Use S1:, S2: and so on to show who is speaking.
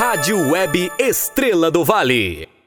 S1: Rádio Web Estrela do Vale.